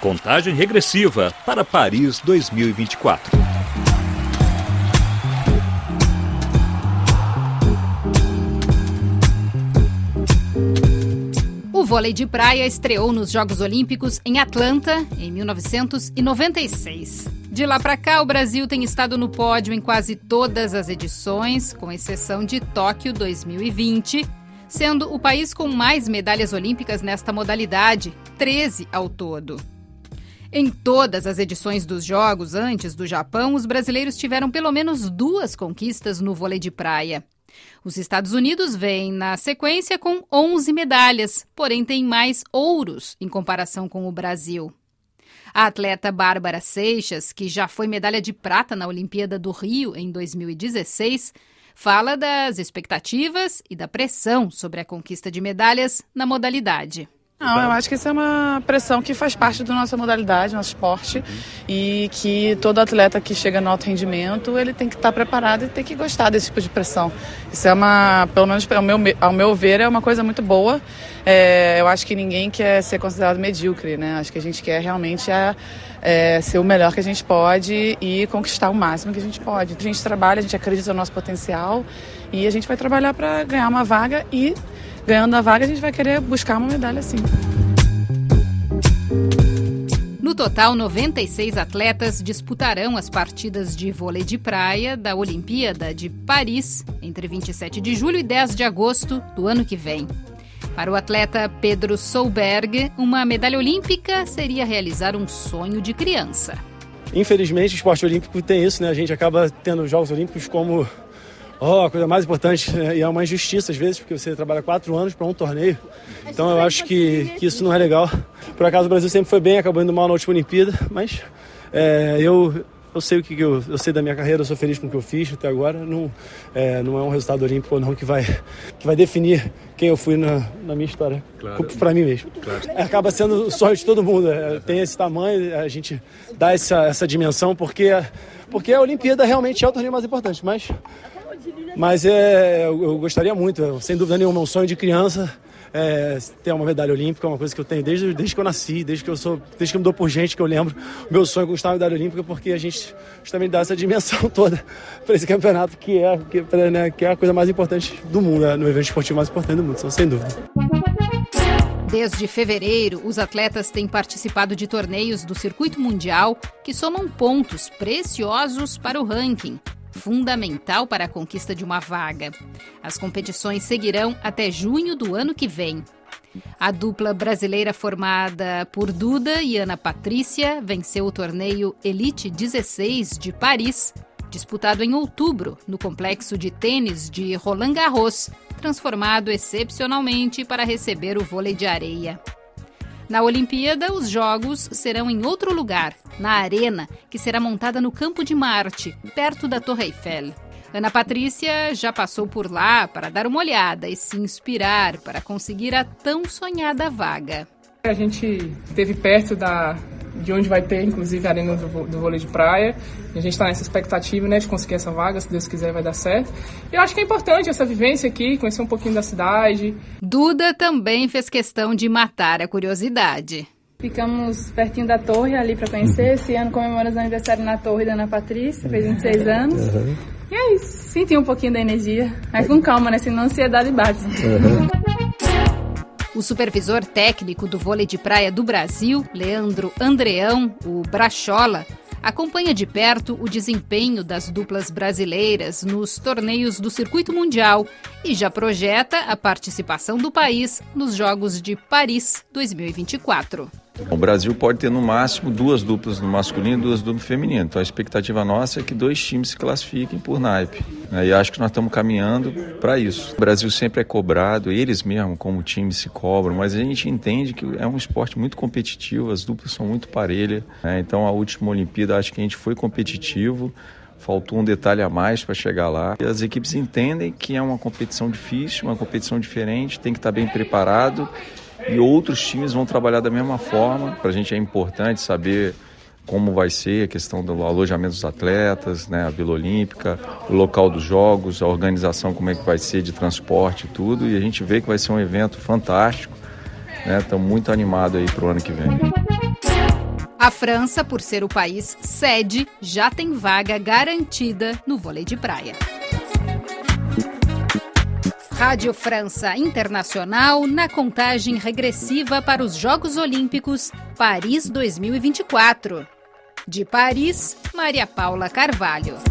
Contagem regressiva para Paris 2024. O vôlei de praia estreou nos Jogos Olímpicos em Atlanta em 1996. De lá para cá, o Brasil tem estado no pódio em quase todas as edições, com exceção de Tóquio 2020, sendo o país com mais medalhas olímpicas nesta modalidade, 13 ao todo. Em todas as edições dos Jogos antes do Japão, os brasileiros tiveram pelo menos duas conquistas no vôlei de praia. Os Estados Unidos vêm na sequência com 11 medalhas, porém tem mais ouros em comparação com o Brasil. A atleta Bárbara Seixas, que já foi medalha de prata na Olimpíada do Rio em 2016, fala das expectativas e da pressão sobre a conquista de medalhas na modalidade. Não, eu acho que isso é uma pressão que faz parte da nossa modalidade, nosso esporte, e que todo atleta que chega no alto rendimento, ele tem que estar preparado e tem que gostar desse tipo de pressão. Isso é uma, pelo menos ao meu, ao meu ver, é uma coisa muito boa. É, eu acho que ninguém quer ser considerado medíocre, né? Acho que a gente quer realmente é, é, ser o melhor que a gente pode e conquistar o máximo que a gente pode. A gente trabalha, a gente acredita no nosso potencial e a gente vai trabalhar para ganhar uma vaga e ganhando a vaga, a gente vai querer buscar uma medalha sim. No total, 96 atletas disputarão as partidas de vôlei de praia da Olimpíada de Paris entre 27 de julho e 10 de agosto do ano que vem. Para o atleta Pedro Solberg, uma medalha olímpica seria realizar um sonho de criança. Infelizmente, o esporte olímpico tem isso, né? A gente acaba tendo os Jogos Olímpicos como oh, a coisa mais importante né? e é uma injustiça às vezes, porque você trabalha quatro anos para um torneio. Então eu acho que, que isso não é legal. Por acaso o Brasil sempre foi bem, acabou indo mal na última Olimpíada, mas é, eu, eu sei o que eu, eu sei da minha carreira, eu sou feliz com o que eu fiz até agora. Não é, não é um resultado olímpico ou não que vai, que vai definir quem eu fui na, na minha história. Claro. Para mim mesmo. Claro. É, acaba sendo o sonho de todo mundo. É, tem esse tamanho, a gente dá essa, essa dimensão, porque, porque a Olimpíada realmente é o torneio mais importante. Mas mas é, eu, eu gostaria muito, sem dúvida nenhuma, um sonho de criança é, ter uma medalha olímpica, é uma coisa que eu tenho desde, desde que eu nasci, desde que eu sou, desde que eu me dou por gente que eu lembro. Meu sonho é conquistar uma medalha olímpica porque a gente justamente dá essa dimensão toda para esse campeonato que é, que, né, que é a coisa mais importante do mundo, né, no evento esportivo mais importante do mundo, sem dúvida. Desde fevereiro, os atletas têm participado de torneios do circuito mundial que somam pontos preciosos para o ranking fundamental para a conquista de uma vaga. As competições seguirão até junho do ano que vem. A dupla brasileira formada por Duda e Ana Patrícia venceu o torneio Elite 16 de Paris, disputado em outubro no complexo de tênis de Roland Garros, transformado excepcionalmente para receber o vôlei de areia. Na Olimpíada, os jogos serão em outro lugar, na Arena, que será montada no Campo de Marte, perto da Torre Eiffel. Ana Patrícia já passou por lá para dar uma olhada e se inspirar para conseguir a tão sonhada vaga. A gente esteve perto da, de onde vai ter, inclusive, a arena do, do vôlei de praia. A gente está nessa expectativa né, de conseguir essa vaga, se Deus quiser vai dar certo. E eu acho que é importante essa vivência aqui, conhecer um pouquinho da cidade. Duda também fez questão de matar a curiosidade. Ficamos pertinho da torre ali para conhecer. Esse ano comemoramos o aniversário na torre da Ana Patrícia, fez 26 anos. Uhum. E é isso, senti um pouquinho da energia. Mas com calma, né? Senão a ansiedade bate. Uhum. O supervisor técnico do vôlei de praia do Brasil, Leandro Andreão, o Brachola, acompanha de perto o desempenho das duplas brasileiras nos torneios do circuito mundial e já projeta a participação do país nos Jogos de Paris 2024. O Brasil pode ter no máximo duas duplas no masculino e duas duplas no feminino. Então a expectativa nossa é que dois times se classifiquem por naipe. E acho que nós estamos caminhando para isso. O Brasil sempre é cobrado, eles mesmo como time se cobram, mas a gente entende que é um esporte muito competitivo, as duplas são muito parelhas. Né? Então a última Olimpíada acho que a gente foi competitivo. Faltou um detalhe a mais para chegar lá. E as equipes entendem que é uma competição difícil, uma competição diferente, tem que estar bem preparado e outros times vão trabalhar da mesma forma. Para a gente é importante saber como vai ser a questão do alojamento dos atletas, né, a Vila Olímpica, o local dos jogos, a organização, como é que vai ser de transporte e tudo. E a gente vê que vai ser um evento fantástico. Estamos né, muito animados aí para o ano que vem. A França, por ser o país sede, já tem vaga garantida no vôlei de praia. Rádio França Internacional na contagem regressiva para os Jogos Olímpicos Paris 2024. De Paris, Maria Paula Carvalho.